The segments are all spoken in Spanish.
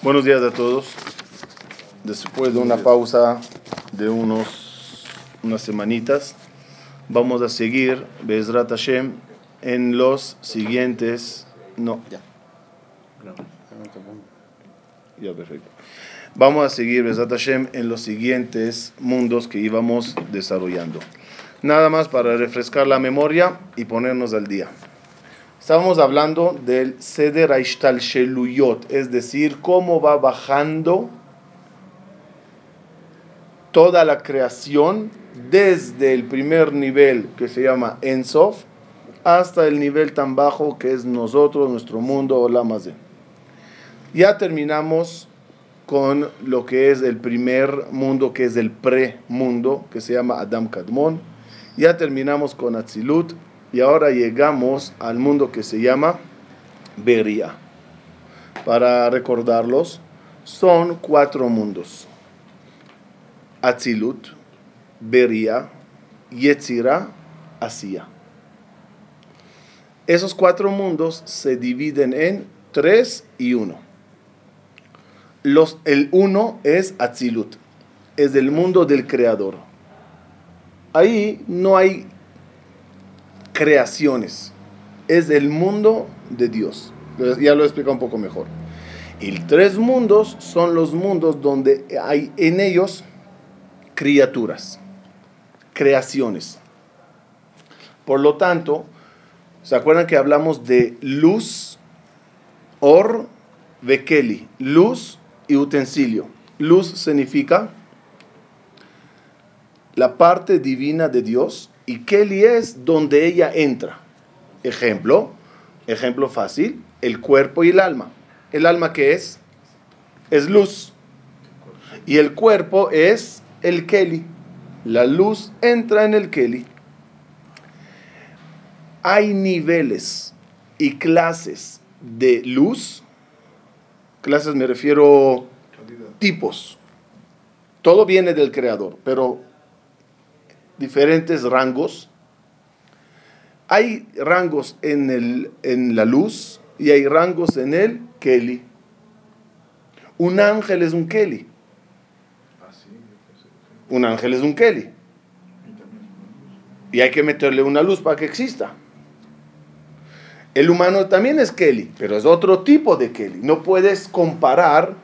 Buenos días a todos. Después de una pausa de unos, unas semanitas, vamos a seguir Bezrat Hashem en los siguientes. No, ya. Ya, perfecto. Vamos a seguir Bezrat Hashem en los siguientes mundos que íbamos desarrollando. Nada más para refrescar la memoria y ponernos al día. Estábamos hablando del Seder Aishtal Sheluyot, es decir, cómo va bajando toda la creación desde el primer nivel que se llama Ensof hasta el nivel tan bajo que es nosotros, nuestro mundo, Olamazé. Ya terminamos con lo que es el primer mundo, que es el pre-mundo, que se llama Adam Kadmon. Ya terminamos con Atzilut, y ahora llegamos al mundo que se llama Beria. Para recordarlos, son cuatro mundos. Atzilut, Beria, Yetzira, Asia. Esos cuatro mundos se dividen en tres y uno. Los, el uno es Atzilut, es el mundo del creador. Ahí no hay creaciones. Es el mundo de Dios. Ya lo he explicado un poco mejor. Y tres mundos son los mundos donde hay en ellos criaturas, creaciones. Por lo tanto, ¿se acuerdan que hablamos de luz, or, bekeli? Luz y utensilio. Luz significa la parte divina de Dios y Kelly es donde ella entra. Ejemplo, ejemplo fácil, el cuerpo y el alma. ¿El alma qué es? Es luz. Y el cuerpo es el Kelly. La luz entra en el Kelly. Hay niveles y clases de luz. Clases me refiero tipos. Todo viene del creador, pero diferentes rangos. Hay rangos en, el, en la luz y hay rangos en el Kelly. Un ángel es un Kelly. Un ángel es un Kelly. Y hay que meterle una luz para que exista. El humano también es Kelly, pero es otro tipo de Kelly. No puedes comparar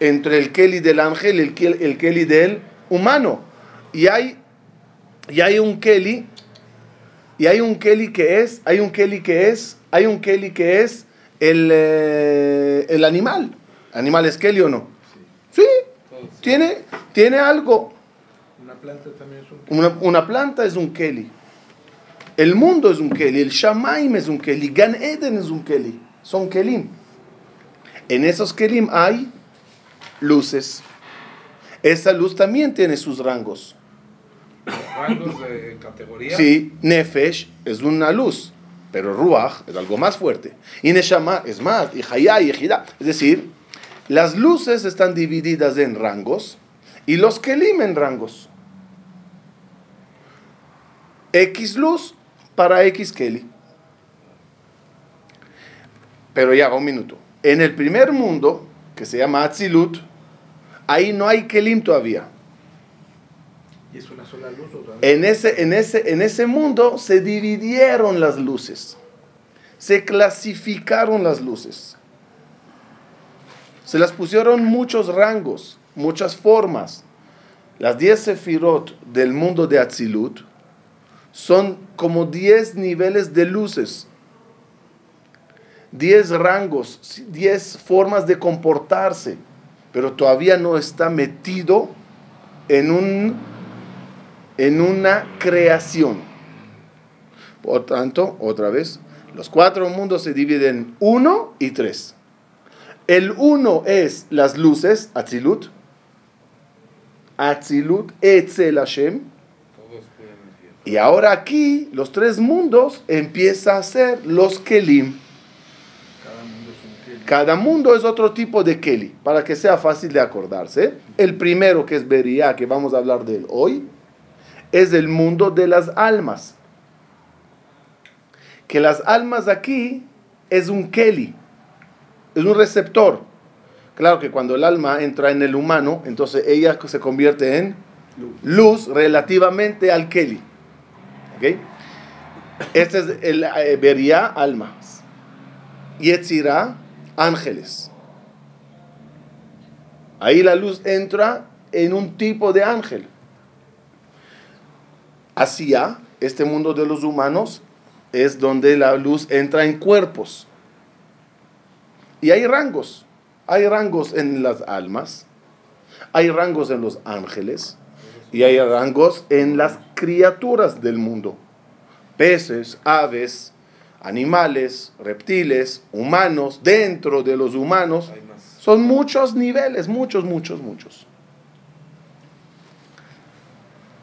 entre el Kelly del ángel y el, el Kelly del humano. Y hay y hay un Kelly, y hay un Kelly que es, hay un Kelly que es, hay un Kelly que es el, eh, el animal. ¿Animal es Kelly o no? Sí, Tiene, tiene algo. Una planta también es un Kelly. Una, una, planta es un Kelly. El mundo es un Kelly, el Shamaim es un Kelly, Gan Eden es un Kelly. Son Kelim. En esos Kelim hay luces. Esa luz también tiene sus rangos rangos de categoría. Sí, Nefesh es una luz, pero Ruach es algo más fuerte. Y Neshama es más, y Hayá y Ejida. Es decir, las luces están divididas en rangos y los Kelim en rangos. X luz para X Keli. Pero ya, un minuto. En el primer mundo, que se llama Atzilut, ahí no hay Kelim todavía. En ese, en, ese, en ese mundo se dividieron las luces, se clasificaron las luces, se las pusieron muchos rangos, muchas formas. Las 10 sefirot del mundo de Atzilut son como 10 niveles de luces, 10 rangos, 10 formas de comportarse, pero todavía no está metido en un en una creación. Por tanto, otra vez, los cuatro mundos se dividen en uno y tres. El uno es las luces, Atzilut, Atzilut, Etzel Hashem. Y ahora aquí, los tres mundos empieza a ser los Kelim. Cada mundo es un Kelly. Cada mundo es otro tipo de Keli, para que sea fácil de acordarse. El primero, que es Beria, que vamos a hablar de él hoy, es el mundo de las almas. Que las almas aquí es un Keli, es un receptor. Claro que cuando el alma entra en el humano, entonces ella se convierte en luz relativamente al Keli. ¿Ok? Este es el eh, vería almas. Yetzirah, ángeles. Ahí la luz entra en un tipo de ángel. Hacia este mundo de los humanos es donde la luz entra en cuerpos. Y hay rangos. Hay rangos en las almas, hay rangos en los ángeles y hay rangos en las criaturas del mundo. Peces, aves, animales, reptiles, humanos, dentro de los humanos. Son muchos niveles, muchos, muchos, muchos.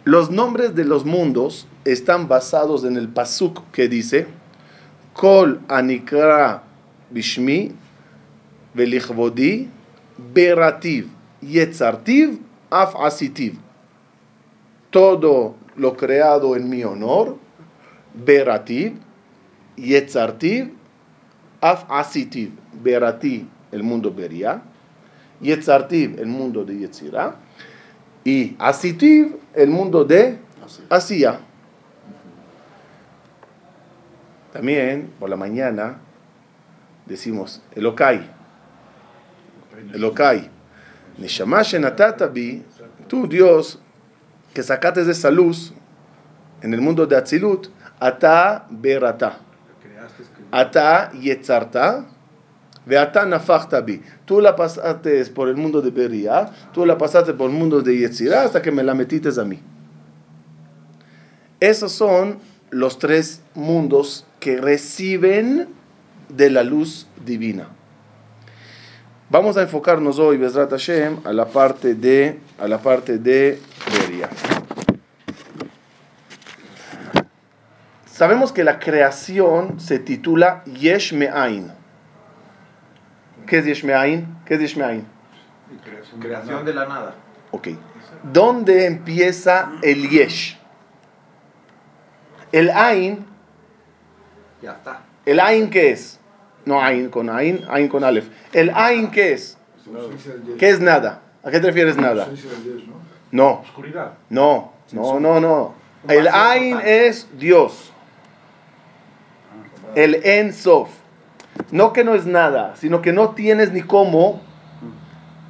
Los nombres de los mundos están basados en el pasuk que dice, Kol anikra bishmi velichvodi berativ yetzartiv af asitiv. Todo lo creado en mi honor, berativ, yetzartiv, af asitiv. Berati, el mundo beria, yetzartiv, el mundo de yetzirah, y asitiv, el mundo de Asia. También por la mañana decimos Elokai. Elokai. Neshama bi, tú Dios, que sacaste de esa luz en el mundo de Atzilut, ata berata. Ata yetzarta, Tú la pasaste por el mundo de Beria, tú la pasaste por el mundo de Yetzirah hasta que me la metiste a mí. Esos son los tres mundos que reciben de la luz divina. Vamos a enfocarnos hoy, Bezrat Hashem, a la parte de, a la parte de Beria. Sabemos que la creación se titula Yesh Me'ain. ¿Qué es Yesh Me'ain? ¿Qué es Yesh Me'ain? Creación de la nada. Ok. ¿Dónde empieza el Yesh? El Ain. Ya está. ¿El Ain qué es? No Ain con Ain, Ain con Aleph. ¿El Ain qué es? ¿Qué es nada? ¿A qué te refieres nada? No. Oscuridad. No, no, no, no. El Ain es Dios. El En Sof. No que no es nada, sino que no tienes ni cómo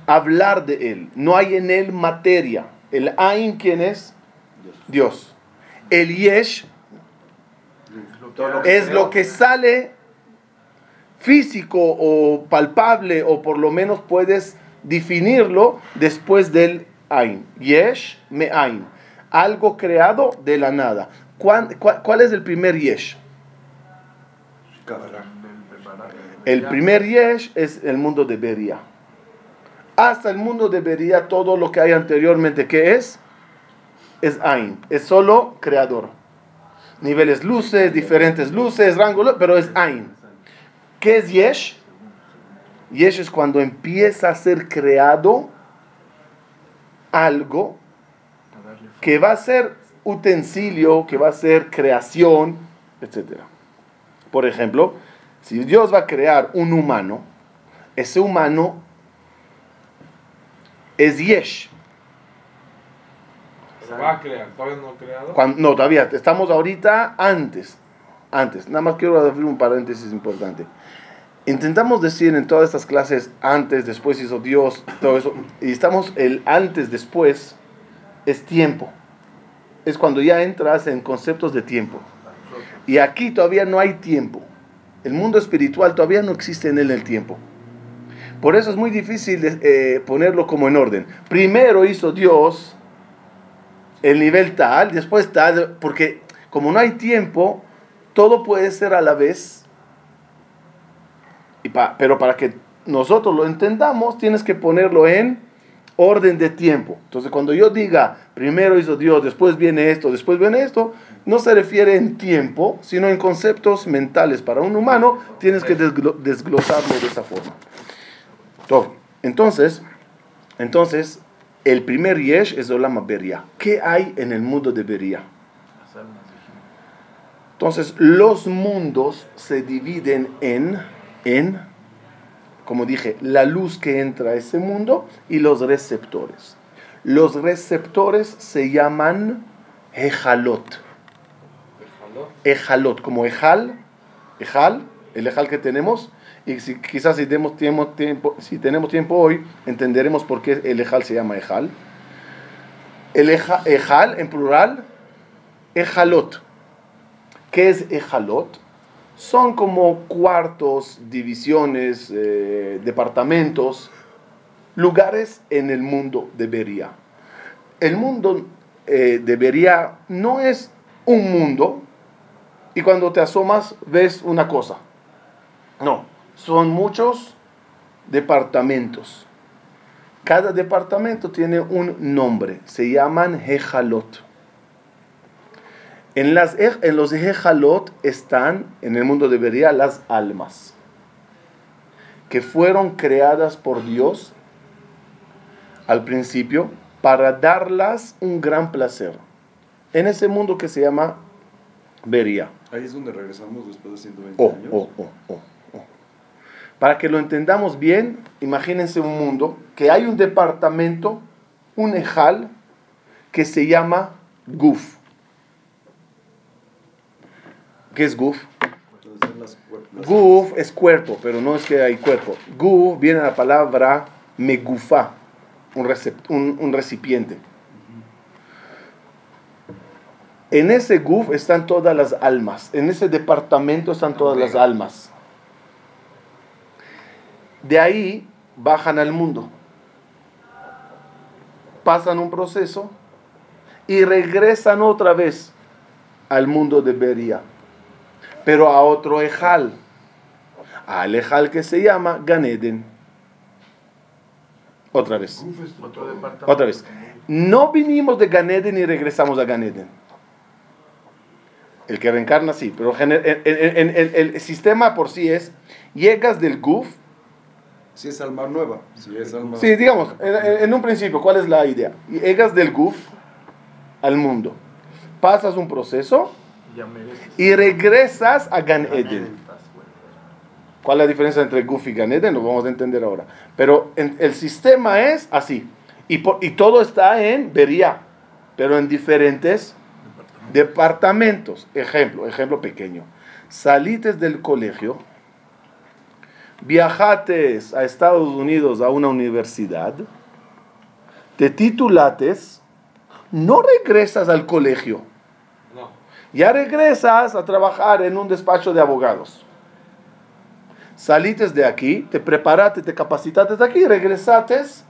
hablar de él. No hay en él materia. El Ain, ¿quién es? Dios. El Yesh es lo que sale físico o palpable o por lo menos puedes definirlo después del Ain. Yesh me Ain. Algo creado de la nada. ¿Cuál, cuál, es el primer Yesh? El primer Yesh es el mundo de Beria. Hasta el mundo de Beria, todo lo que hay anteriormente, ¿qué es? Es Ain. Es solo creador niveles luces, diferentes luces, rango, pero es Ain. ¿Qué es Yesh? Yesh es cuando empieza a ser creado algo que va a ser utensilio, que va a ser creación, etc. Por ejemplo, si Dios va a crear un humano, ese humano es Yesh va a crear, todavía no creado. no, todavía, estamos ahorita antes. Antes, nada más quiero abrir un paréntesis importante. Intentamos decir en todas estas clases antes, después hizo Dios, todo eso, y estamos el antes, después, es tiempo. Es cuando ya entras en conceptos de tiempo. Y aquí todavía no hay tiempo. El mundo espiritual todavía no existe en él el tiempo. Por eso es muy difícil eh, ponerlo como en orden. Primero hizo Dios el nivel tal, después tal, porque como no hay tiempo, todo puede ser a la vez. Y pero para que nosotros lo entendamos, tienes que ponerlo en orden de tiempo. Entonces, cuando yo diga, primero hizo Dios, después viene esto, después viene esto, no se refiere en tiempo, sino en conceptos mentales. Para un humano, tienes que desglosarlo de esa forma. Entonces, entonces, el primer yesh es Olam Beria. ¿Qué hay en el mundo de Beria? Entonces, los mundos se dividen en, en como dije, la luz que entra a ese mundo y los receptores. Los receptores se llaman ejalot. Ejalot, como ejal, ejal, el ejal que tenemos. Y si, quizás si tenemos, tiempo, tiempo- si tenemos tiempo hoy, entenderemos por qué el ejal se llama ejal. El eja- ejal, en plural, ejalot. ¿Qué es ejalot? Son como cuartos, divisiones, eh, departamentos, lugares en el mundo de Beria. El mundo eh, de no es un mundo y cuando te asomas ves una cosa. No, son muchos departamentos. Cada departamento tiene un nombre, se llaman Hejalot. En, las, en los Hejalot están, en el mundo de Beria, las almas, que fueron creadas por Dios al principio para darlas un gran placer. En ese mundo que se llama Beria. Ahí es donde regresamos después de 120 Oh, años. oh, oh. Para que lo entendamos bien, imagínense un mundo que hay un departamento, un ejal, que se llama Guf. ¿Qué es Guf? Entonces, las Guf es cuerpo, pero no es que hay cuerpo. Guf viene de la palabra megufa, un- un recipiente. En ese Guf están todas las almas. En ese departamento están todas las almas. De ahí bajan al mundo. Pasan un proceso y regresan otra vez al mundo de Beria. Pero a otro Ejal. Al Ejal que se llama Ganeden. Otra vez. Otra vez. No vinimos de Ganeden y regresamos a Ganeden. El que reencarna sí, pero gener- en- en- en- en- el sistema por sí es, llegas del Guf, Si es alma nueva. Si es alma. sí, digamos, en, en- un principio, ¿cuál es la idea? Llegas del Guf al mundo, pasas un proceso. Y regresas a Gan Eden. Estás bueno. ¿Cuál es la diferencia entre Guf y Gan Eden? Lo vamos a entender ahora. Pero en- el sistema es así. Y, por- y todo está en Beria, pero en diferentes departamentos. Ejemplo, ejemplo pequeño. Salites del colegio, viajates a Estados Unidos a una universidad, te titulates, no regresas al colegio. Ya regresas a trabajar en un despacho de abogados. Salites de aquí, te preparaste, te capacitaste de aquí, regresates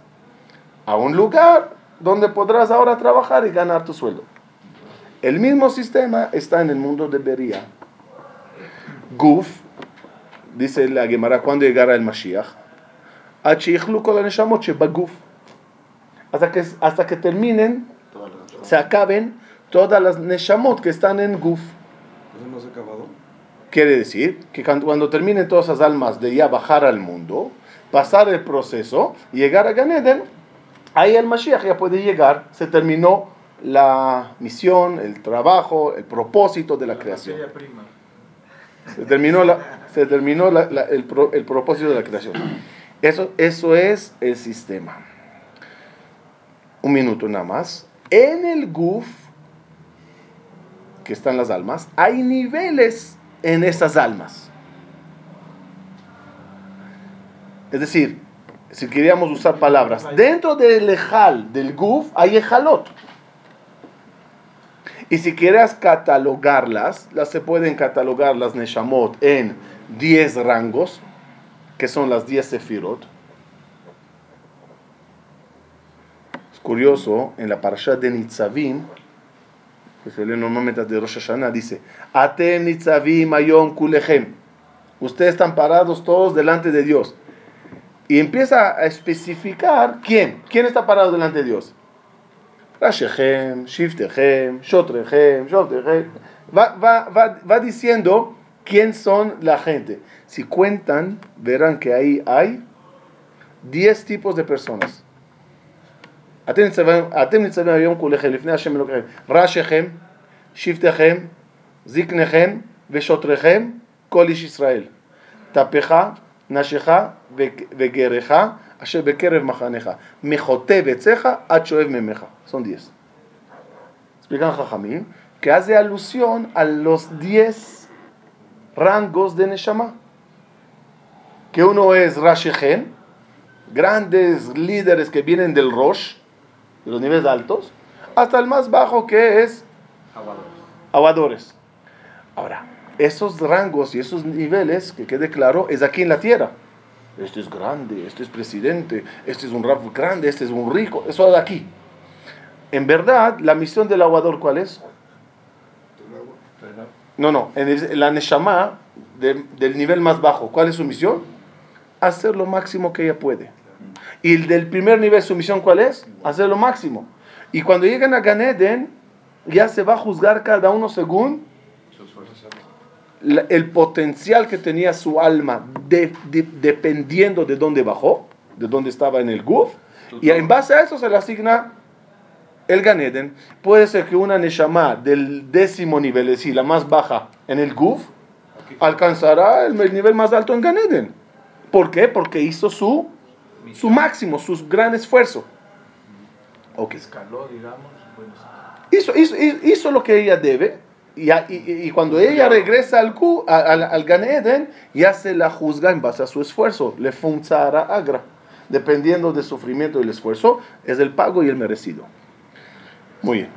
a un lugar donde podrás ahora trabajar y ganar tu sueldo. El mismo sistema está en el mundo de Beria. Guf, dice la Gemara, cuando llegará el Mashiach, hasta que, hasta que terminen, se acaben todas las Neshamot que están en Guf. ¿Eso no se ha acabado? Quiere decir que cuando, cuando terminen todas esas almas de ya bajar al mundo, pasar el proceso llegar a Ganeden, ahí el Mashiach ya puede llegar, se terminó la misión, el trabajo, el propósito de la creación. materia prima. Se terminó, la, se terminó la- la- el, pro- el propósito de la creación. Eso, eso es el sistema. Un minuto nada más. En el GUF, que están las almas, hay niveles en esas almas. Es decir, si queríamos usar palabras, dentro del ejal, del GUF, hay ejalot. Y si quieres catalogarlas, las se pueden catalogar las Neshamot en 10 rangos, que son las 10 Sefirot. Es curioso, en la parasha de Nitzavim, que se lee normalmente de Rosh Hashanah, dice, Atem Nitzavim Ayom Kulechem. Ustedes están parados todos delante de Dios. Y empieza a especificar quién. ¿Quién está parado delante de Dios? Rashechem, Shiftechem, Shotrechem, Shotrechem. Va, va, va, va diciendo quién son la gente. Si cuentan, verán que ahí hay 10 tipos de personas. אתם ניצבים, אתם ניצבים היום כולכם, לפני השם אלוקיכם, ראשיכם, שבטיכם, זקניכם ושוטריכם, כל איש ישראל. תפיך, נשיך וגריך, אשר בקרב מחניך, מחוטא ביציך עד שואב ממך. סון דיאס. מספיקן חכמים, כי אז זה אלוסיון על לוס דיאס רנגוס דה נשמה. כי הוא נועז ראשיכם, גרנדס לידרס כבינן דל ראש. Los niveles altos, hasta el más bajo que es aguadores. Ahora, esos rangos y esos niveles, que quede claro, es aquí en la tierra. Este es grande, este es presidente, este es un rap grande, este es un rico, eso de aquí. En verdad, la misión del aguador, ¿cuál es? No, no, en el- la Neshama de- del nivel más bajo, ¿cuál es su misión? Hacer lo máximo que ella puede. Y el del primer nivel, su misión, ¿cuál es? Hacer lo máximo. Y cuando llegan a Ganeden, ya se va a juzgar cada uno según el potencial que tenía su alma, de- de- dependiendo de dónde bajó, de dónde estaba en el Guf. Y en base a eso se le asigna el Ganeden. Puede ser que una Neshama del décimo nivel, es decir, la más baja en el Guf, alcanzará el el nivel más alto en Ganeden. ¿Por qué? Porque hizo su, su máximo, su gran esfuerzo. Ok. Escaló, digamos. Hizo, hizo, hizo lo que ella debe. Y, y- y- cuando ella regresa al, a- al, al Gan Eden, ya se la juzga en base a su esfuerzo. Le funzara agra. Dependiendo del sufrimiento y el esfuerzo, es el pago y el merecido. Muy bien.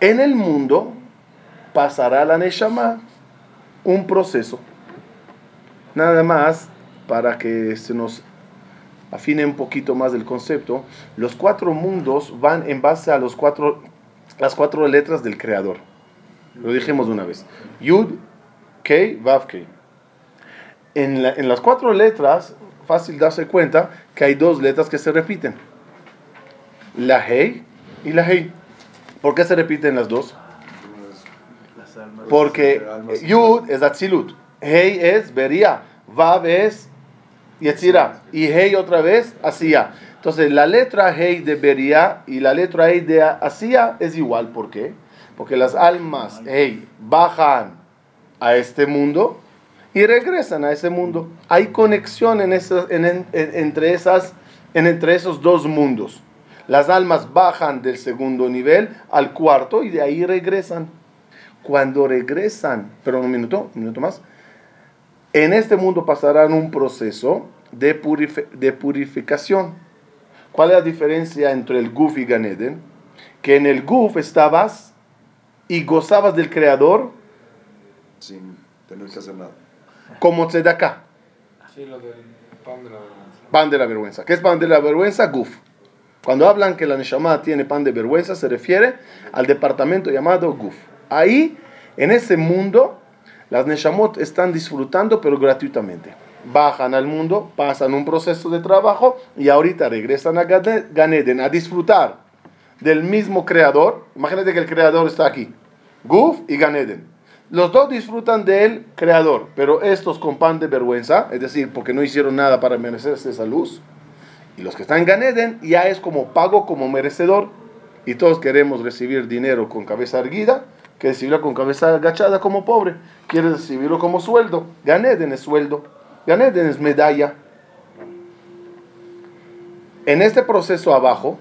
En el mundo pasará la Neshama un proceso. Nada más para que se nos afine un poquito más del concepto. Los cuatro mundos van en base a los cuatro, las cuatro letras del creador. Lo dijimos de una vez. Yud, Kei, Vav, Kei. En, la- en las cuatro letras, fácil darse cuenta que hay dos letras que se repiten. La Hei y la Hei. ¿Por qué se repiten las dos? Porque Yud es Atzilut, Hei es Beria, Vav es Yetzira y Hei otra vez Asía. Entonces la letra Hei de Beria y la letra Hei de Asía es igual. ¿Por qué? Porque las almas Hei bajan a este mundo y regresan a ese mundo. Hay conexión en esas- en- en- en- entre, esas, en, entre esos dos mundos. Las almas bajan del segundo nivel al cuarto y de ahí regresan. Cuando regresan, perdón, un minuto, un minuto más, en este mundo pasarán un proceso de, purifi- de purificación. ¿Cuál es la diferencia entre el Guf y Ganeden? Que en el Guf estabas y gozabas del Creador Sin tener que hacer nada. como tzedakah, Sí, lo del pan de la vergüenza. pan de la vergüenza. ¿Qué es pan de la vergüenza? Guf. Cuando hablan que la Neshama tiene pan de vergüenza, se refiere al departamento llamado Guf. Ahí, en ese mundo, las Neshamot están disfrutando, pero gratuitamente. Bajan al mundo, pasan un proceso de trabajo y ahorita regresan a Gane- Ganeden a disfrutar del mismo creador. Imagínate que el creador está aquí. Guf y Ganeden. Los dos disfrutan del creador, pero estos con pan de vergüenza, es decir, porque no hicieron nada para merecerse esa luz. Y los que están en Ganeden ya es como pago como merecedor. Y todos queremos recibir dinero con cabeza erguida, que recibirlo con cabeza agachada como pobre. Quieres recibirlo como sueldo. Ganeden es sueldo. Ganeden es medalla. En este proceso abajo,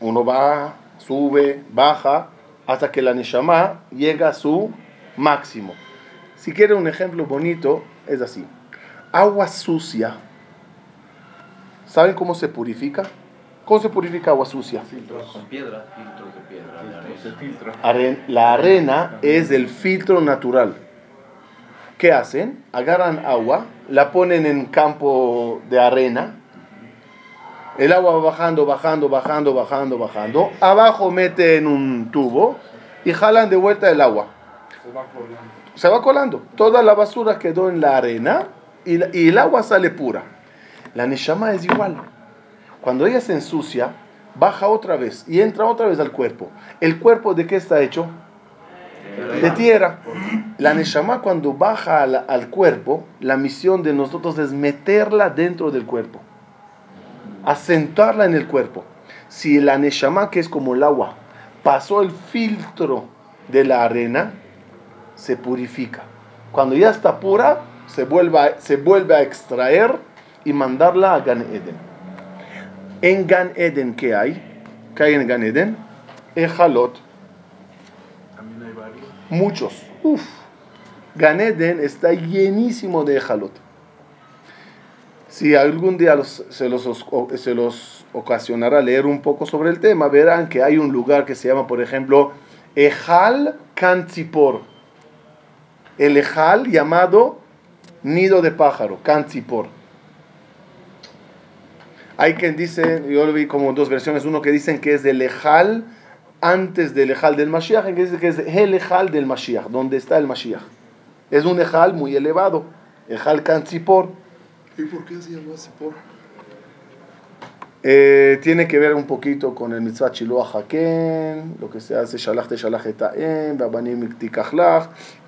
uno va, sube, baja, hasta que la Neshama llega a su máximo. Si quiere un ejemplo bonito, es así. Agua sucia. ¿Saben cómo se purifica? ¿Cómo se purifica agua sucia? Con piedra, filtros de piedra, de arena. La arena es el filtro natural. ¿Qué hacen? Agarran agua, la ponen en campo de arena. El agua va bajando, bajando, bajando, bajando, bajando. Abajo meten un tubo y jalan de vuelta el agua. Se va colando. Se va colando. Toda la basura quedó en la arena y, la- y el agua sale pura. La Neshama es igual. Cuando ella se ensucia, baja otra vez y entra otra vez al cuerpo. ¿El cuerpo de qué está hecho? De tierra. La Neshama cuando baja al, cuerpo, la misión de nosotros es meterla dentro del cuerpo. Asentarla en el cuerpo. Si la Neshama, que es como el agua, pasó el filtro de la arena, se purifica. Cuando ya está pura, se vuelve, se vuelve a extraer y mandarla a Gan Eden. En Gan Eden, ¿qué hay? ¿Qué hay en Gan Eden? Ejalot, También hay varios. muchos. Uf. Gan Eden está llenísimo de Ejalot. Si algún día los- se, los, se los ocasionará leer un poco sobre el tema, verán que hay un lugar que se llama, por ejemplo, Ejal Kantzipor. El Ejal llamado nido de pájaro, Kantzipor. Hay quien dice, yo lo vi como dos versiones, uno que dicen que es del Ejal antes del Ejal del Mashiach, y que dice que es el Ejal del Mashiach, donde está el Mashiach. Es un Ejal muy elevado, Ejal Kantzipor. ¿Y por qué se llama así por? Eh, tiene que ver un poquito con el mitzvah Shiloh Haken, lo que se hace Shalach te Shalach etaem, Babanim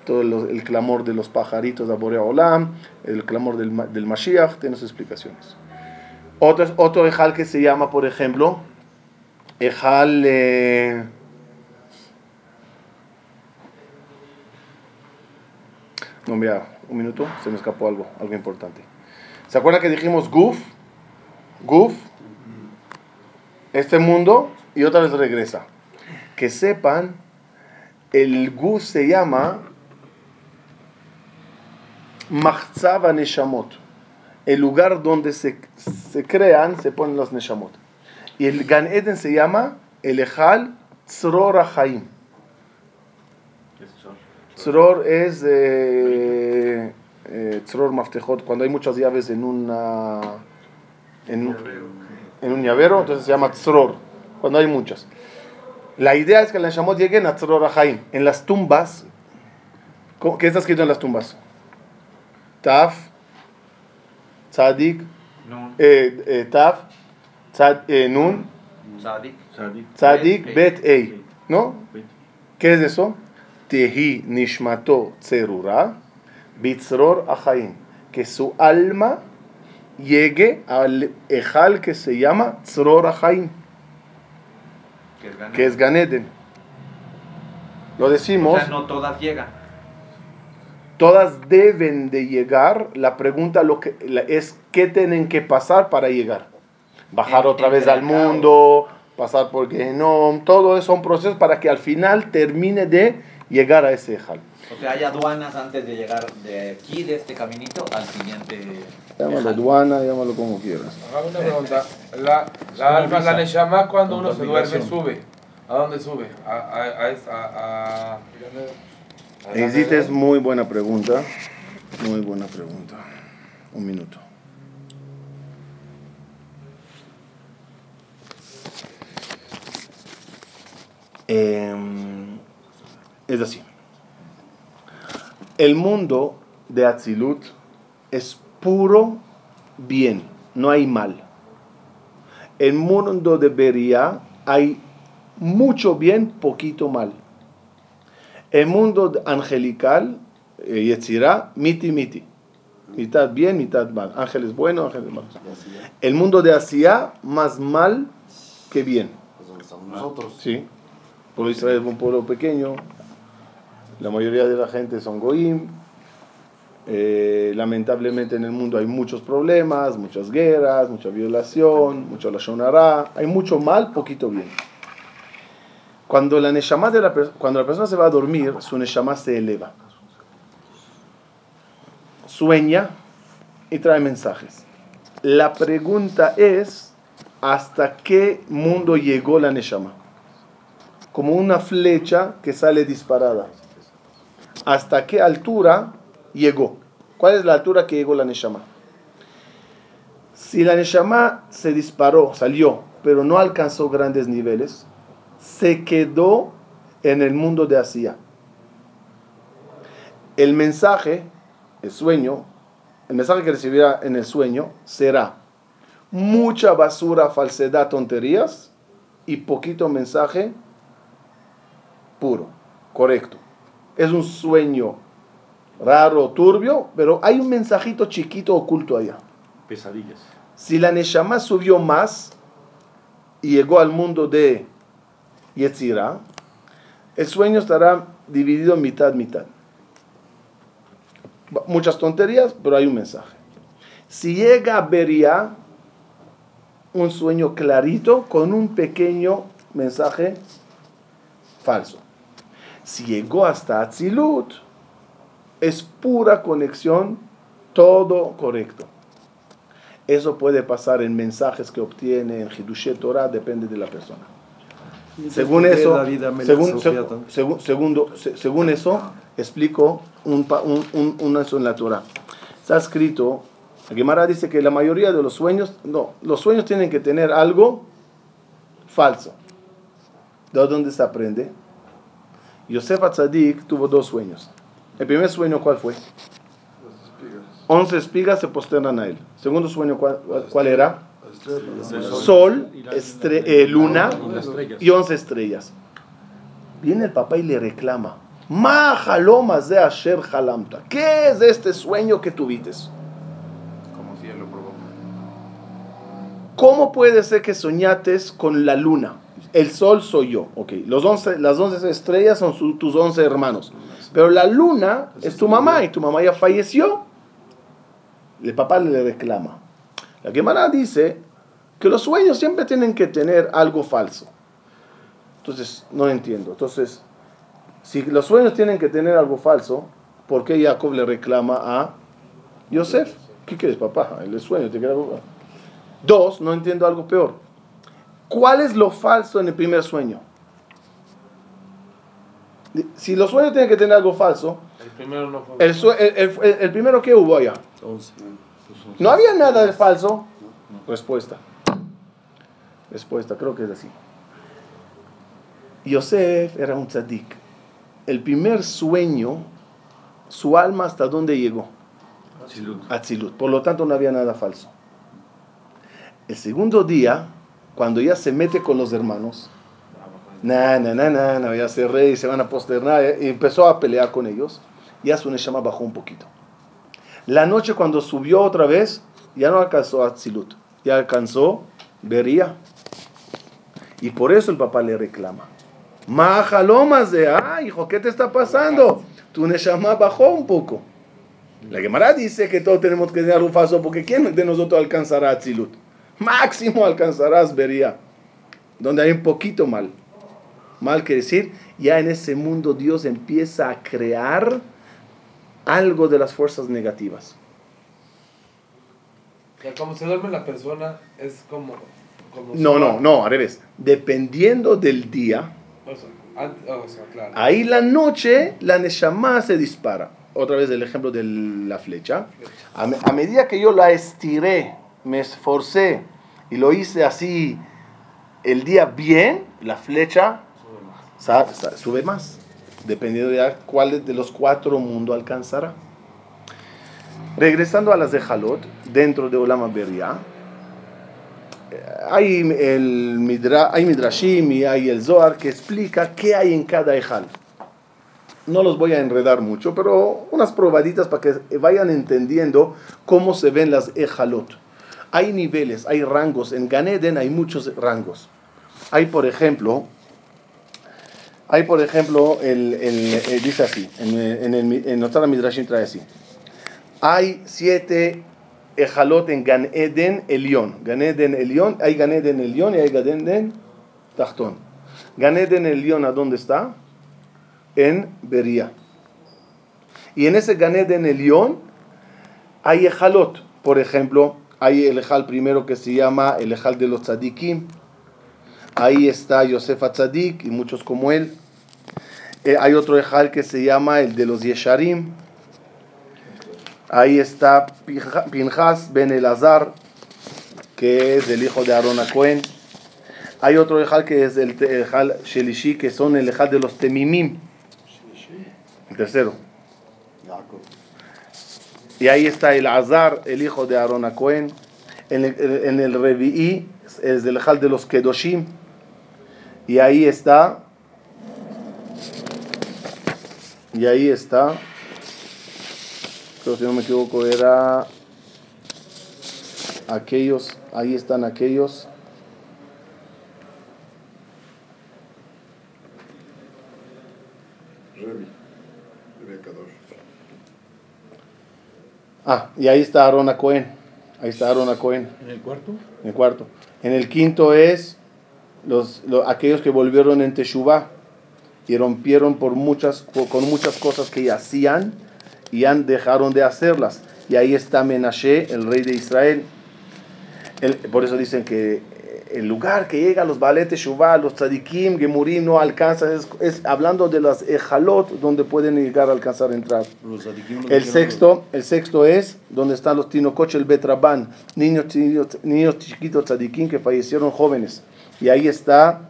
todo el, el clamor de los pajaritos de Borea Olam, el clamor del, del Mashiach, tiene sus explicaciones. Otro, otro Ejal que se llama, por ejemplo, Ejal. eh, no, mira, un minuto, se me escapó algo, algo importante. ¿Se acuerdan que dijimos Guf? Guf, este mundo y otra vez regresa. Que sepan, el Guf se llama Machzava Neshamot, el lugar donde se, se crean, se ponen los Neshamot. Y el Gan Eden se llama el Ejal Tzror HaChaim. ¿Qué es eso? Tzror es eh, eh, Maftejot, cuando hay muchas llaves en una en en un llavero, entonces se llama Tzror, cuando hay muchas. La idea es que las Neshamot lleguen a Tzror HaChaim. En las tumbas, ¿cómo- ¿qué está escrito en las tumbas? Taf, Tzadik, eh, eh, Taf, Tzad- eh, Nun. Sadik. Tzadik, Bet, Ei. ¿No? ¿Qué es eso? Tehi Nishmato Tzerura, Bitzror Achaim. Que su alma llegue al Ejal que se llama Tzror Achaim, Que es Ganeden. Lo O decimos, sea, no todas llegan. Todas deben de llegar. La pregunta lo que, la- es qué tienen que pasar para llegar. Bajar En- otra vez al mundo, pasar por Genom, todo eso son procesos para que al final termine de llegar a ese Ejal. O sea, hay aduanas antes de llegar de aquí, de este caminito, al siguiente. Llámalo aduana, llámalo como quieras. Hagamos una pregunta. La, la alma, la Neshama, cuando uno se duerme, sube. ¿A dónde sube? A, a, a, a Existe es muy buena pregunta. Muy buena pregunta. Un minuto. Em, es así. El mundo de Atzilut es puro bien, no hay mal. El mundo de Beria hay mucho bien, poquito mal. El mundo angelical, eh, Yetzirah, miti miti. Mitad bien, mitad mal. Ángeles buenos, ángeles malos. El mundo de Asia, más mal que bien. Nosotros. Sí. Pueblo Israel es un pueblo pequeño. La mayoría de la gente son goim. Eh, lamentablemente en el mundo hay muchos problemas, muchas guerras, mucha violación, mucho lashonara. Hay mucho mal, poquito bien. Cuando la de la cuando la persona se va a dormir, su neshama se eleva. Sueña y trae mensajes. La pregunta es, ¿hasta qué mundo llegó la neshama? Como una flecha que sale disparada. ¿Hasta qué altura llegó? ¿Cuál es la altura que llegó la neshama? Si la neshama se disparó, salió, pero no alcanzó grandes niveles, se quedó en el mundo de Asia. El mensaje, el sueño, el mensaje que recibirá en el sueño será mucha basura, falsedad, tonterías y poquito mensaje puro, correcto. Es un sueño raro, turbio, pero hay un mensajito chiquito oculto allá. Pesadillas. Si la Neshama subió más y llegó al mundo de Yetzirah, el sueño estará dividido mitad, mitad. muchas tonterías, pero hay un mensaje. Si llega a Beria, un sueño clarito con un pequeño mensaje falso. Si llegó hasta Atzilut, es pura conexión, todo correcto. Eso puede pasar en mensajes que obtiene en Hidushet Torah, depende de la persona. Según eso, según, según, segundo, según eso, explico un, un, un, un eso en la Torah. Está escrito, la Gemara dice que la mayoría de los sueños, no, los sueños tienen que tener algo falso. ¿De dónde se aprende? Yosef Atzadik tuvo dos sueños. El primer sueño, ¿cuál fue? Once espigas se posternan a él. Segundo sueño, ¿cuál, cuál era? Sol, estre- eh, luna y once estrellas. Viene el papá y le reclama. Ma jalomas de Asher jalamta. ¿Qué es este sueño que tuviste? Como si él lo provoca. ¿Cómo puede ser que soñates con la luna? El sol soy yo, ok. Los once, las once estrellas son su- tus once hermanos. Pero la luna es tu mamá y tu mamá ya falleció. El papá le reclama. La Gemara dice que los sueños siempre tienen que tener algo falso. Entonces, no entiendo. Entonces, si los sueños tienen que tener algo falso, ¿por qué Jacob le reclama a Yosef? ¿Qué quieres, papá? El sueño te quiere algo. Dos, no entiendo algo peor. ¿Cuál es lo falso en el primer sueño? Si los sueños tienen que tener algo falso, El primero no fue. el, el, el- el primero que hubo allá, no había nada de falso. Respuesta. Respuesta, creo que es así. Yosef era un tzadik. El primer sueño, su alma hasta dónde llegó? a Tzilut. Por lo tanto, no había nada falso. El segundo día, cuando ya se mete con los hermanos, na, na, na, na, na, ya se rey, se van a posternar, eh, y empezó a pelear con ellos, ya su Neshama bajó un poquito. La noche cuando subió otra vez, ya no alcanzó a Tzilut, ya alcanzó Bería. Y por eso el papá le reclama. Majalomas de, ah, hijo, ¿qué te está pasando? Tu Neshama bajó un poco. La Gemara dice que todos tenemos que tener un falso porque ¿quién de nosotros alcanzará a Tzilut? Máximo alcanzarás Bería, donde hay un poquito mal. Mal quiere decir, ya en ese mundo Dios empieza a crear algo de las fuerzas negativas. Sea, como se duerme la persona, es como. como No, no, no, al revés. Dependiendo del día, O sea, o sea, claro. ahí la noche la Neshama se dispara. Otra vez el ejemplo de la flecha. A, me- a medida que yo la estiré, me esforcé y lo hice así el día bien, la flecha sa- sa- sube más. Dependiendo de cuál de los cuatro mundos alcanzará. Regresando a las de Jalot, dentro de Olama Beria, hay, el midra, hay Midrashim y hay el Zohar que explica qué hay en cada Ejal. No los voy a enredar mucho, pero unas probaditas para que vayan entendiendo cómo se ven las Ejalot. Hay niveles, hay rangos. En Ganeden hay muchos rangos. Hay, por ejemplo, hay, por ejemplo, el, el- el- dice así, en, el, en Midrashim trae así. Hay siete Ejalot en Gan Eden Elión. Gan Eden Elión, hay Gan Eden Elión y hay Gan Eden Tachtón. Gan Eden Elión, ¿a dónde está? En Bería. Y en ese Gan Eden Elión hay Ejalot. Por ejemplo, hay el Ejal primero que se llama el Ejal de los Tzadikim. Ahí está Yosef Tzadik y muchos como él. Eh, hay otro Ejal que se llama el de los Yesharim. Ahí está Pinja- Pinjas ben Elazar, que es el hijo de Aarón a Cohen. Hay otro Ejal que es el Ejal Shelishi, que son el Ejal de los Temimim. El tercero. Y ahí está el Azar, el hijo de Aarón a Cohen. En el, en el Revi'i es el Ejal de los Kedoshim. Y ahí está. Y ahí está creo si no me equivoco era aquellos, ahí están aquellos. Ah, y ahí está Aaron a Cohen. Ahí está Aaron a Cohen. ¿En el cuarto? En el cuarto. En el quinto es los, lo- aquellos que volvieron en Teshuvah y rompieron por muchas, con muchas cosas que hacían y han dejaron de hacerlas. Y ahí está Menashe, el rey de Israel. El- por eso dicen que el lugar que llega a los Baal Teshuvah, los Tzadikim, Gemurim, no alcanzan, es, es hablando de las Ejalot, donde pueden llegar a alcanzar a entrar. Los El sexto, el sexto es donde están los tinococh, el betrabán, niños, niños, niños chiquitos tzadikim que fallecieron jóvenes. Y ahí está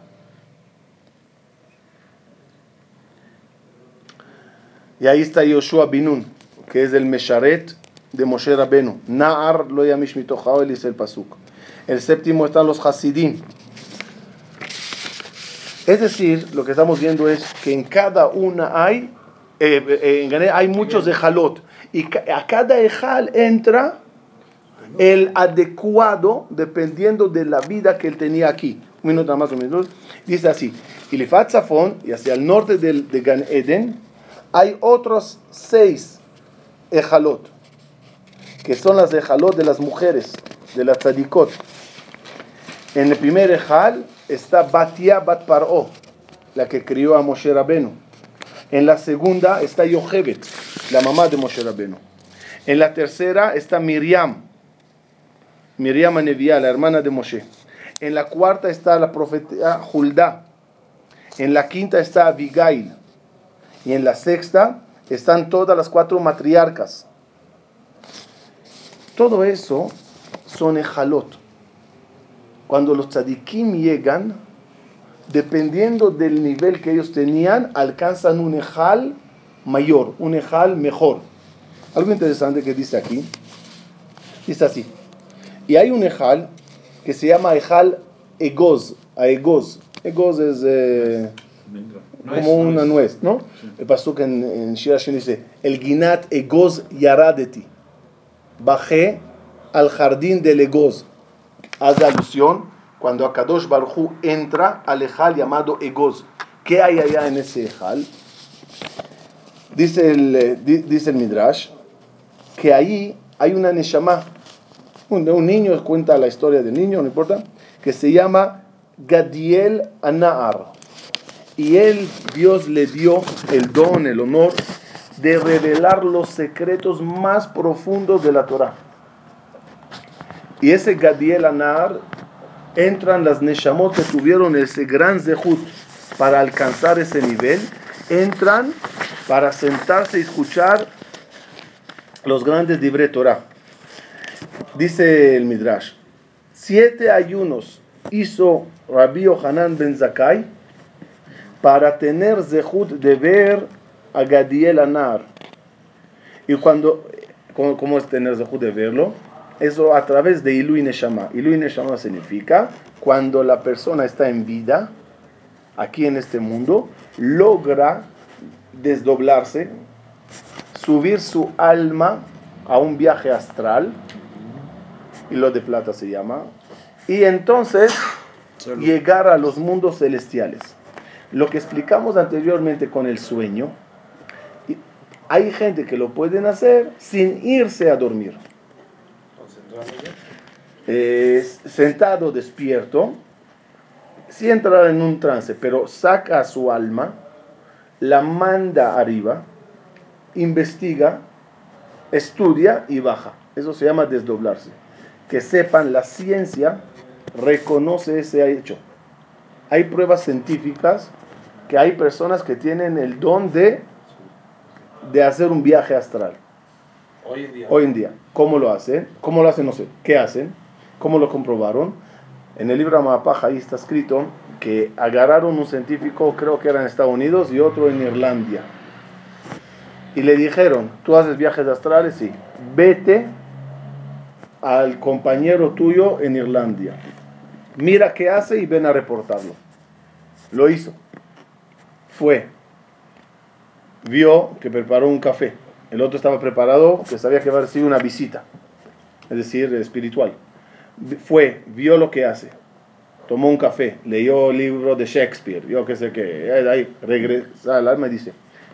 y ahí está Yoshua Binun, que es el Mesharet de Moshe Rabenu. Na'ar lo yamish mitochao, él dice el pasuk. El séptimo están los Hasidim. Es decir, lo que estamos viendo es que en cada una hay, eh, eh, hay muchos ejalot. Y a cada ejal entra el adecuado dependiendo de la vida que él tenía aquí. Un minuto más o menos. Dice así: Ilifat Zafón, y hacia el norte del, de Gan Eden, hay otros seis ejalot, que son las ejalot de las mujeres, de las tzadikot. En el primer ejal está Batia Bat Paró, la que crió a Moshe Rabenu. En la segunda está Yochebet, la mamá de Moshe Rabenu. En la tercera está Miriam, Miriam Anevia, la hermana de Moshe. En la cuarta está la profeta Hulda. En la quinta está Abigail. Y en la sexta están todas las cuatro matriarcas. Todo eso son ejalot. Cuando los tzadikim llegan, dependiendo del nivel que ellos tenían, alcanzan un ejal mayor, un ejal mejor. Algo interesante que dice aquí, dice así, y hay un ejal que se llama ejal egoz, a egoz. Egoz es eh, como una nuez, ¿no? El pasuk en, en Shir Hashem dice, el ginat egoz yaradeti, bajé al jardín del egoz. Hace alusión cuando Akadosh Baruj entra al ejal llamado egoz. ¿Qué hay allá en ese ejal? Dice el, eh, di- dice el Midrash que ahí hay una neshama, un, un niño, cuenta la historia del niño, no importa, que se llama Gadiel Anaar. Y él, Dios le dio el don, el honor de revelar los secretos más profundos de la Torah. Y ese Gadiel Anar entran las Neshamot que tuvieron ese gran zehut para alcanzar ese nivel, entran para sentarse y escuchar los grandes libre Torah. Dice el Midrash, siete ayunos hizo Rabbi Yohanan ben Zakai para tener zehut de ver a Gadiel Anar. Y cuando, ¿cómo, cómo es tener zehut de verlo? Eso a través de Ilui Neshama. Ilui Neshama significa cuando la persona está en vida, aquí en este mundo, logra desdoblarse, subir su alma a un viaje astral, y lo de plata se llama, y entonces llegar a los mundos celestiales. Lo que explicamos anteriormente con el sueño, y hay gente que lo pueden hacer sin irse a dormir. Sentado despierto, sí entrar en un trance, pero saca su alma, la manda arriba, investiga, estudia y baja. Eso se llama desdoblarse. Que sepan, la ciencia reconoce ese hecho. Hay pruebas científicas que hay personas que tienen el don de, de hacer un viaje astral. Hoy en día. ¿cómo lo hacen? ¿Cómo lo hacen? No sé. ¿Qué hacen? ¿Cómo lo comprobaron? En el libro Amapaja ahí está escrito que agarraron un científico, creo que era en Estados Unidos, y otro en Irlanda. Y le dijeron, ¿tú haces viajes astrales? Sí. Vete al compañero tuyo en Irlanda. Mira qué hace y ven a reportarlo. Lo hizo. Fue. Vio que preparó un café. El otro estaba preparado, que sabía que iba a una visita. Es decir, espiritual. Fue, vio lo que hace. Tomó un café, leyó el libro de Shakespeare, yo qué sé qué. Ahí regresa al alma y dice,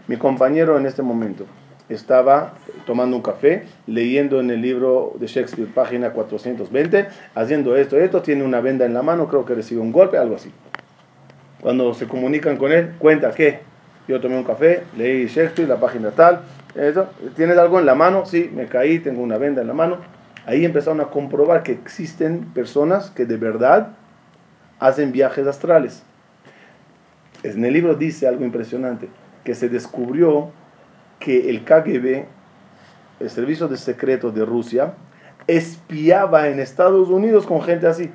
mi compañero en este momento estaba tomando un café, leyendo en el libro de Shakespeare, página 420, haciendo esto, esto, tiene una venda en la mano, creo que recibe un golpe, algo así. Cuando se comunican con él, cuenta que yo tomé un café, leí Shakespeare, la página tal, eso, ¿tienes algo en la mano? Sí, me caí, tengo una venda en la mano. Ahí empezaron a comprobar que existen personas que de verdad hacen viajes astrales. En el libro dice algo impresionante, que se descubrió que el KGB, el Servicio de Secretos de Rusia, espiaba en Estados Unidos con gente así.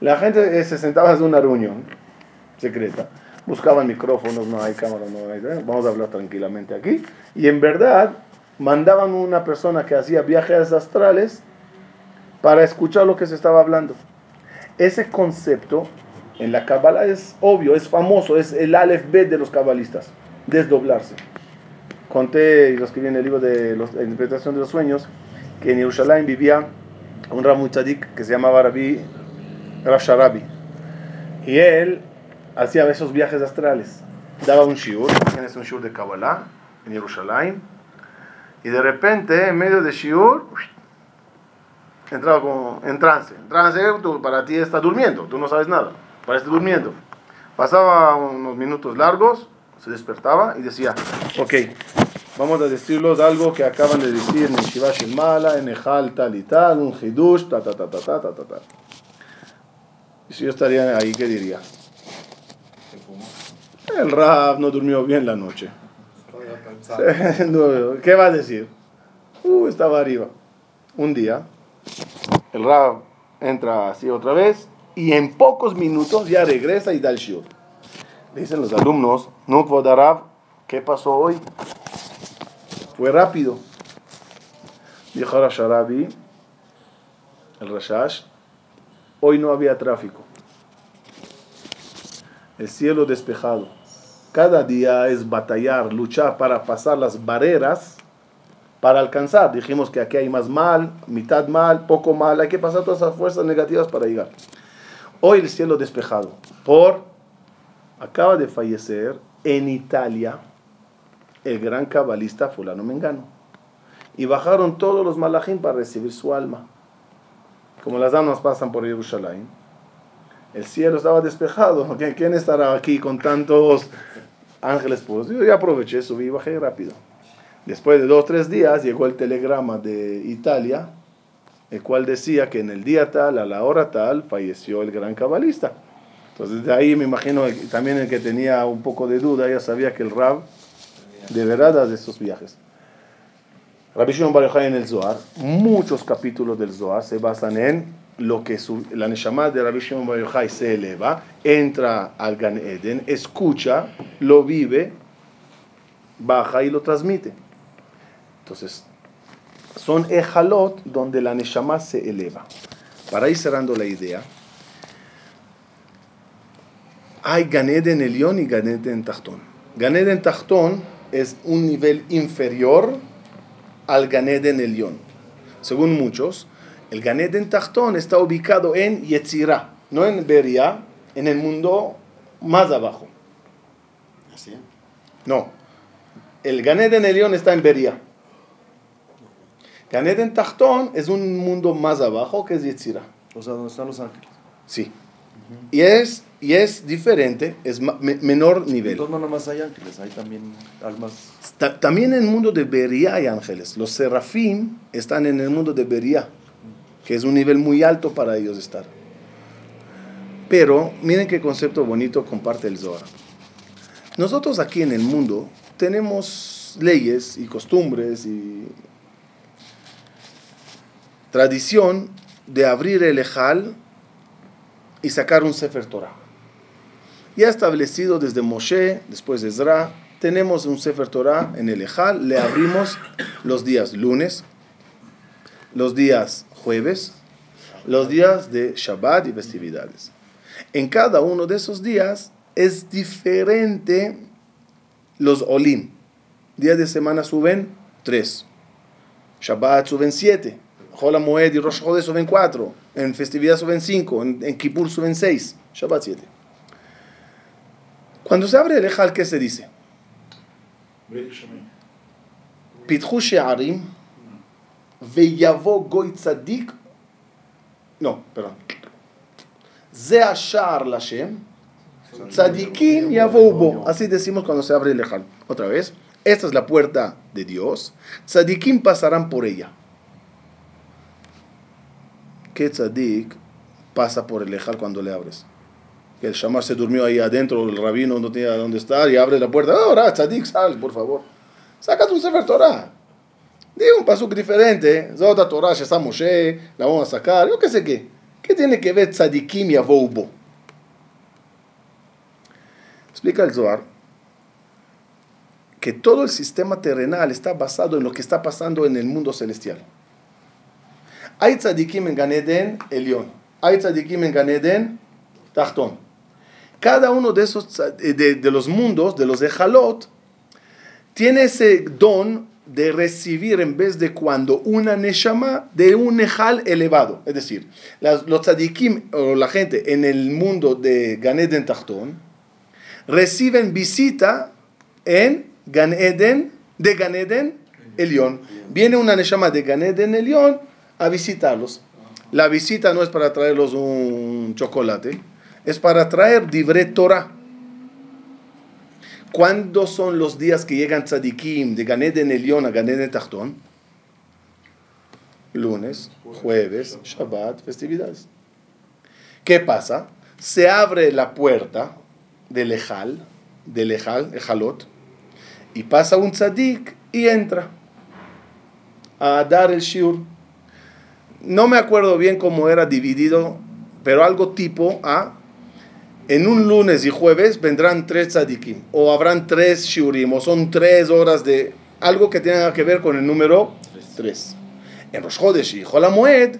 La gente se sentaba en una reunión secreta, buscaban micrófonos, no hay cámara, no hay, ¿eh? vamos a hablar tranquilamente aquí. Y en verdad mandaban una persona que hacía viajes astrales para escuchar lo que se estaba hablando. Ese concepto en la Kabbalah es obvio, es famoso, es el Aleph Bet de los cabalistas, desdoblarse. Conté, y lo escribí en el libro de los- la interpretación de los sueños, que en Jerusalén vivía un Rav Tzadik que se llamaba Rabbi Rav Sharabi. Y él hacía esos viajes astrales. Daba un shiur, es un shiur de Kabbalah en Jerusalén, y de repente, en medio de shiur, entraba como en trance. En trance tú, para ti está durmiendo, tú no sabes nada, parece durmiendo. Pasaba unos minutos largos, se despertaba y decía, ok, vamos a decirlos algo que acaban de decir en Shiva en Ejal tal y tal, un Hidush, ta ta ta ta ta ta ta. Si yo estaría ahí, ¿qué diría? El Rab no durmió bien la noche. No, ¿Qué va a decir? Uh, estaba arriba. Un día, el Rab entra así otra vez y en pocos minutos ya regresa y da el shiur. Dicen los alumnos, no Rab, ¿qué pasó hoy? Fue rápido. Dijo Rav Sharabi, el Rashash, hoy no había tráfico. El cielo despejado. Cada día es batallar, luchar para pasar las barreras para alcanzar. Dijimos que aquí hay más mal, mitad mal, poco mal. Hay que pasar todas esas fuerzas negativas para llegar. Hoy el cielo despejado. Por acaba de fallecer en Italia el gran cabalista fulano Mengano. Y bajaron todos los malajim para recibir su alma. Como las almas pasan por Jerusalén. El cielo estaba despejado. ¿Qui- ¿Quién estará aquí con tantos ángeles puros? Yo ya aproveché, subí y bajé rápido. Después de dos o tres días llegó el telegrama de Italia, el cual decía que en el día tal, a la hora tal, falleció el gran cabalista. Entonces de ahí me imagino también el que tenía un poco de duda ya sabía que el Rab de verdad hace esos viajes. Rabbi Shimon Bar en el Zohar, muchos capítulos del Zohar se basan en lo que su- la Neshama de Rabbi Shimon Bar Yochai se eleva, entra al Gan Eden, escucha, lo vive, baja y lo transmite. Entonces, son ejalot donde la Neshama se eleva. Para ir cerrando la idea, hay Gan Eden Elión y Gan Eden Tachtón. Gan Eden Tachtón es un nivel inferior al Gan Eden Elión. Según muchos, el Gan Eden Tachtón está ubicado en Yetzirah, no en Beria, en el mundo más abajo. ¿Así? No. El Gan Eden Elión está en Beria. Gan Eden Tachtón es un mundo más abajo que es Yetzirah. O sea, ¿dónde están los ángeles? Sí. Y es, y es diferente, es me- menor nivel. Entonces no hay ángeles, hay también almas. Ta- También en el mundo de Beria hay ángeles. Los serafín están en el mundo de Beria, es un nivel muy alto para ellos estar. Pero miren qué concepto bonito comparte el Zohar. Nosotros aquí en el mundo tenemos leyes y costumbres y tradición de abrir el Ejal y sacar un Sefer Torah. Ya establecido desde Moshe, después de Ezra, tenemos un Sefer Torah en el Ejal, le abrimos los días lunes, los días jueves, los días de Shabbat y festividades. En cada uno de esos días es diferente los olim. Días de semana suben tres. Shabbat suben siete. Jolamoed y Rosh Chodesh suben cuatro. En festividad suben cinco. En, Kippur suben seis. Shabbat siete. Cuando se abre el Ejal, ¿qué se dice? Pithu She'arim Veyavo Goitzadik. No, perdón. Zeashar Lashem. Tzadikim Yavobo. Así decimos cuando se abre el lejal. Otra vez. Esta es la puerta de Dios. Tzadikim pasarán por ella. ¿Qué tzadik pasa por el lejal cuando le abres? Que el shamar se durmió ahí adentro, el rabino no tenía dónde estar y abre la puerta. Ahora, oh, tzadik, sal, por favor. Saca tu sefer Torah. Diga un pasuk diferente. Zota Torah, está Moshe, la vamos a sacar. Yo qué sé qué. ¿Qué tiene que ver tzadikim y avoubo? Explica el Zohar que todo el sistema terrenal está basado en lo que está pasando en el mundo celestial. Hay tzadikim en Ganeden Elión, hay tzadikim en Ganeden Tachtón. Cada uno de esos, de, de los mundos, de los de Jalot, tiene ese don de recibir en vez de cuando una neshama de un nejal elevado. Es decir, las, los tzadikim o la gente en el mundo de Ganeden Tachtón reciben visita en Gan Eden, de Gan Eden Elión. Viene una neshama de Gan Eden Elión a visitarlos. La visita no es para traerlos un chocolate, es para traer Dibre Torah. ¿Cuándo son los días que llegan tzadikim de Gan Eden Elión a Gan Eden Tachtón? Lunes, jueves, Shabbat, festividades. ¿Qué pasa? Se abre la puerta del Ejal, del Ejal, Ejalot, y pasa un tzadik y entra a dar el shiur. No me acuerdo bien cómo era dividido, pero algo tipo a en un lunes y jueves vendrán tres tzadikim, o habrán tres shiurim, o son tres horas de algo que tenga que ver con el número tres. En Rosh Chodesh y Jolamoed,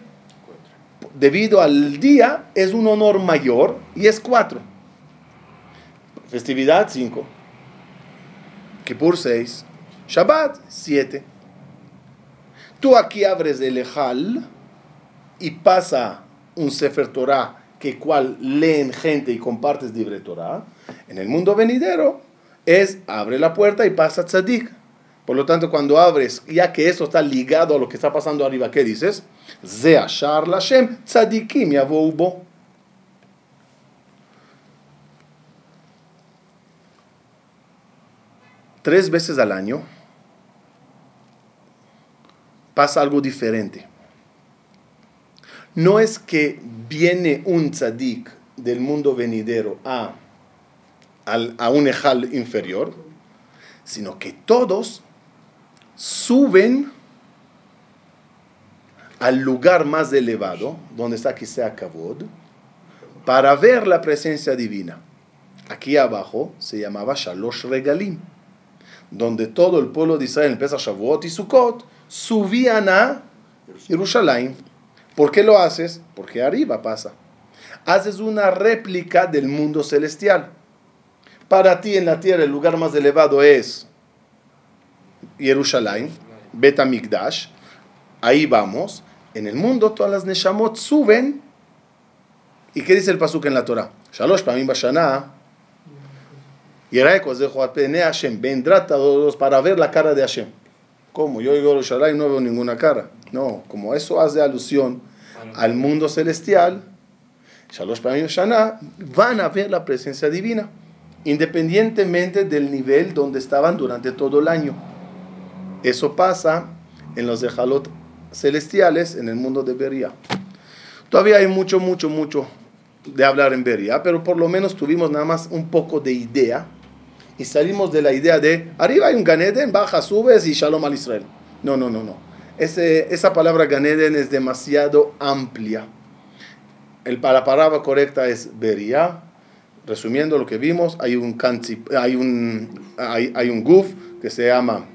debido al día, es un honor mayor y es cuatro. Festividad, cinco. Kippur 6, Shabbat 7. Tú aquí abres el Ejal y pasa un Sefer Torah que cual leen gente y compartes libre Torah. En el mundo venidero es abre la puerta y pasa tzadik. Por lo tanto, cuando abres, ya que eso está ligado a lo que está pasando arriba, ¿qué dices? Ze ashar lashem tzadikim yavou bo. tres veces al año pasa algo diferente. No es que viene un tzadik del mundo venidero a, a un ejal inferior, sino que todos suben al lugar más elevado, donde está quizá Kavod, para ver la presencia divina. Aquí abajo se llamaba Shalosh Regalim donde todo el pueblo de Israel, empieza Shavuot y Sukkot, subían a Jerusalén. ¿Por qué lo haces? Porque arriba pasa. Haces una réplica del mundo celestial. Para ti en la tierra el lugar más elevado es Jerusalén, Betamigdash. Ahí vamos. En el mundo todas las Neshamot suben. ¿Y qué dice el pasuk en la Torah? Shalosh Pamim Bashana y Hashem, vendrá todos para ver la cara de Hashem. ¿Cómo? Yo digo y no veo ninguna cara. No, como eso hace alusión al mundo celestial, Shalosh Shana, van a ver la presencia divina, independientemente del nivel donde estaban durante todo el año. Eso pasa en los Jalot celestiales en el mundo de Beria. Todavía hay mucho, mucho, mucho de hablar en Beria, pero por lo menos tuvimos nada más un poco de idea y salimos de la idea de arriba hay un Ganeden, baja, subes y Shalom al Israel. No, no, no, no. Ese, esa palabra Ganeden es demasiado amplia. El, la palabra correcta es Beria. Resumiendo lo que vimos, hay un, hay un, hay, hay un guf que se llama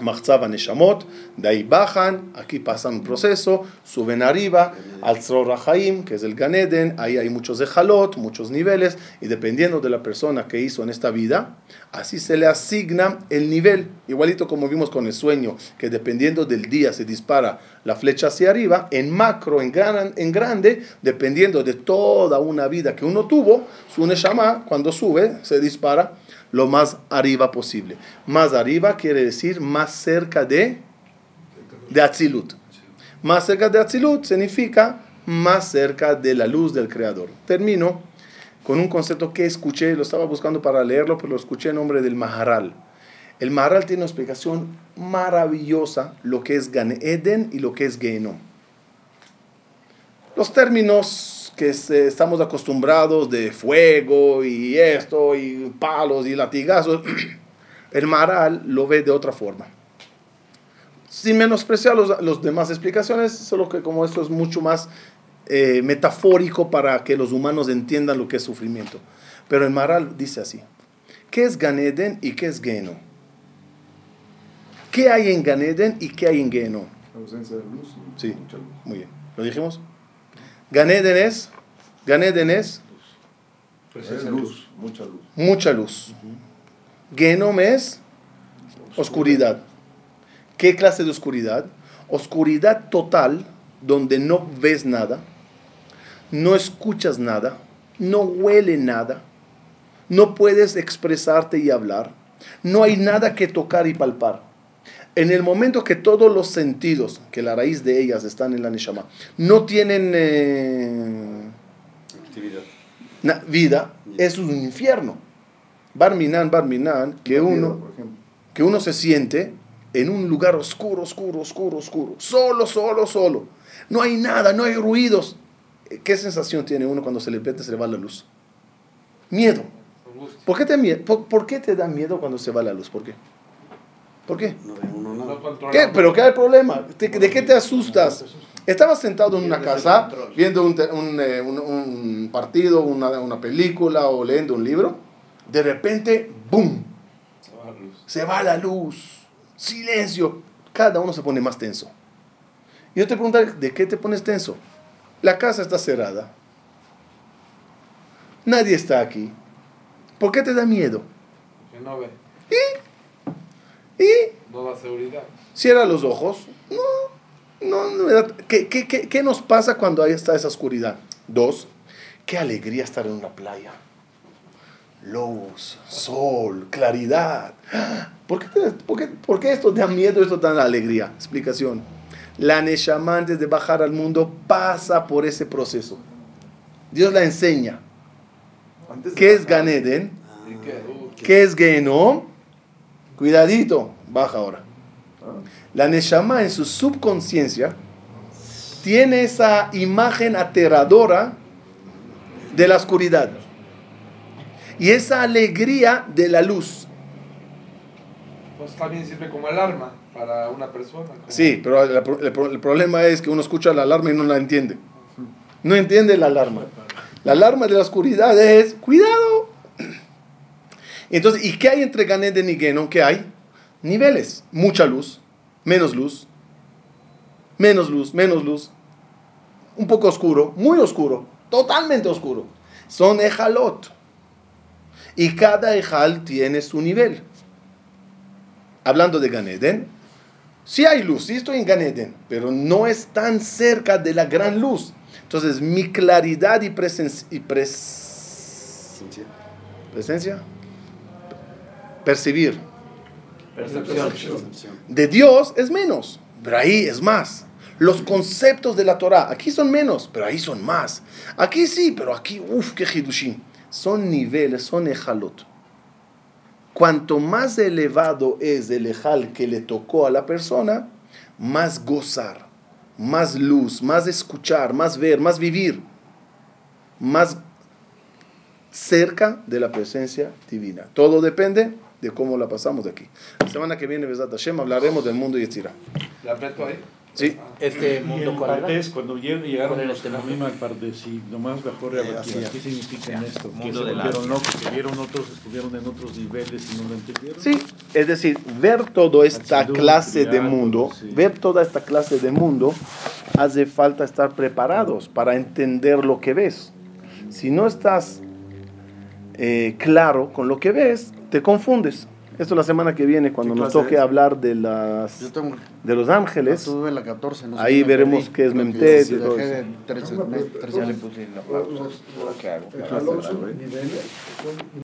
Machzava Neshamot, de ahí bajan, aquí pasan un proceso, suben arriba, al Rahaim, que es el Ganeden, ahí hay muchos Ejalot, muchos niveles, y dependiendo de la persona que hizo en esta vida, así se le asigna el nivel, igualito como vimos con el sueño, que dependiendo del día se dispara la flecha hacia arriba, en macro, en, gran, en grande, dependiendo de toda una vida que uno tuvo, su Neshama, cuando sube, se dispara lo más arriba posible. Más arriba quiere decir más cerca de, de Atzilut. Más cerca de Atzilut significa más cerca de la luz del Creador. Termino con un concepto que escuché, lo estaba buscando para leerlo, pero lo escuché en nombre del Maharal. El Maharal tiene una explicación maravillosa lo que es Gan Eden y lo que es Gehenom. Los términos que se- estamos acostumbrados de fuego y esto y palos y latigazos, el Maharal lo ve de otra forma. Sin menospreciar los, los demás explicaciones, solo que como esto es mucho más eh, metafórico para que los humanos entiendan lo que es sufrimiento. Pero el Maharal dice así, ¿qué es Gan Eden y qué es Gehenom? ¿Qué hay en Gan Eden y qué hay en Gehenom? La ausencia de luz. Sí. mucha luz. Muy bien. ¿Lo dijimos? Gan Eden es, Gan Eden es Es luz, mucha luz. mucha luz. Gehenom es oscuridad. ¿Qué clase de oscuridad? Oscuridad total, donde no ves nada, no escuchas nada, no huele nada, no puedes expresarte y hablar, no hay nada que tocar y palpar. En el momento que todos los sentidos, que la raíz de ellas están en la Neshama, no tienen eh, vida, es un infierno. Barminan, Barminan, que uno, que uno se siente en un lugar oscuro, oscuro, oscuro, oscuro, solo, solo, solo. No hay nada, no hay ruidos. ¿Qué sensación tiene uno cuando se le repente se le va la luz? Miedo. ¿Por qué, te, por, por qué te da miedo cuando se va la luz? ¿Por qué? ¿Por qué? No No. ¿Qué? ¿Pero qué hay problema? ¿De, qué te asustas? Estabas sentado en una casa viendo un, eh, un- un partido, una, una película o leyendo un libro. De repente, ¡boom! Se va la luz. Se va la luz. Silencio. Cada uno se pone más tenso. Y yo te pregunto, ¿de qué te pones tenso? La casa está cerrada. Nadie está aquí. ¿Por qué te da miedo? Que no ve. Y No da seguridad. cierra los ojos. No, no, no ¿Qué, qué, qué, qué nos pasa cuando ahí está esa oscuridad? Dos, qué alegría estar en una playa. Luz, sol, claridad. ¿Por qué, te- por qué- por qué esto da miedo, esto da alegría? Explicación. La Neshama antes de bajar al mundo pasa por ese proceso. Dios la enseña. ¿Qué es bajar, Gan Eden? ¿Y qué? Uh, ¿Qué es Gehenom? Cuidadito, baja ahora. ah, La Neshama en su subconsciencia tiene esa imagen aterradora de la oscuridad y esa alegría de la luz. Pues también sirve como alarma para una persona. Sí, pero el, pro- el pro- el problema es que uno escucha la alarma y no la entiende. No entiende la alarma. La alarma de la oscuridad es, cuidado. Entonces, ¿y qué hay entre Gan Eden y Gehenom? ¿Qué hay? Niveles. Mucha luz, menos luz, menos luz, menos luz. Un poco oscuro, muy oscuro, totalmente oscuro. Son ejalot. Y cada ejal tiene su nivel. Hablando de Gan Eden, sí hay luz, sí estoy en Gan Eden, pero no es tan cerca de la gran luz. Entonces, mi claridad y, presen- y pres- Ciencia. presencia, percibir Percepción. De Dios es menos, pero ahí es más. Los conceptos de la Torah, aquí son menos, pero ahí son más. Aquí sí, pero aquí, uff, qué hidushim. Son niveles, son ejalot. Cuanto más elevado es el ejal que le tocó a la persona, más gozar, más luz, más escuchar, más ver, más vivir, más cerca de la presencia divina. Todo depende de cómo la pasamos de aquí. La semana que viene, Besat Hashem, hablaremos del mundo Yetzirah. ¿Le aprieto ahí? Sí. Este Y mundo era? Pardes, cuando lleg- llegaron ¿Cuál era los este nombre? Jamim al Pardes y nomás la Jorge Eh, ¿qué significa Ya, esto? Que mundo se volvieron locos, que vieron otros, estuvieron en otros niveles y no lo entendieron. Sí, es decir, ver toda esta Hatzidut, clase de criado, mundo, sí. ver toda esta clase de mundo, hace falta estar preparados para entender lo que ves. Si no estás eh, claro con lo que ves, te confundes. Esto la semana que viene, cuando ¿Qué nos toque es? hablar de, las, Yo tengo. de los ángeles, Tuve la 14. no sé Ahí veremos qué es Memtet y todo eso. Ya le puse la pausa. ¿Qué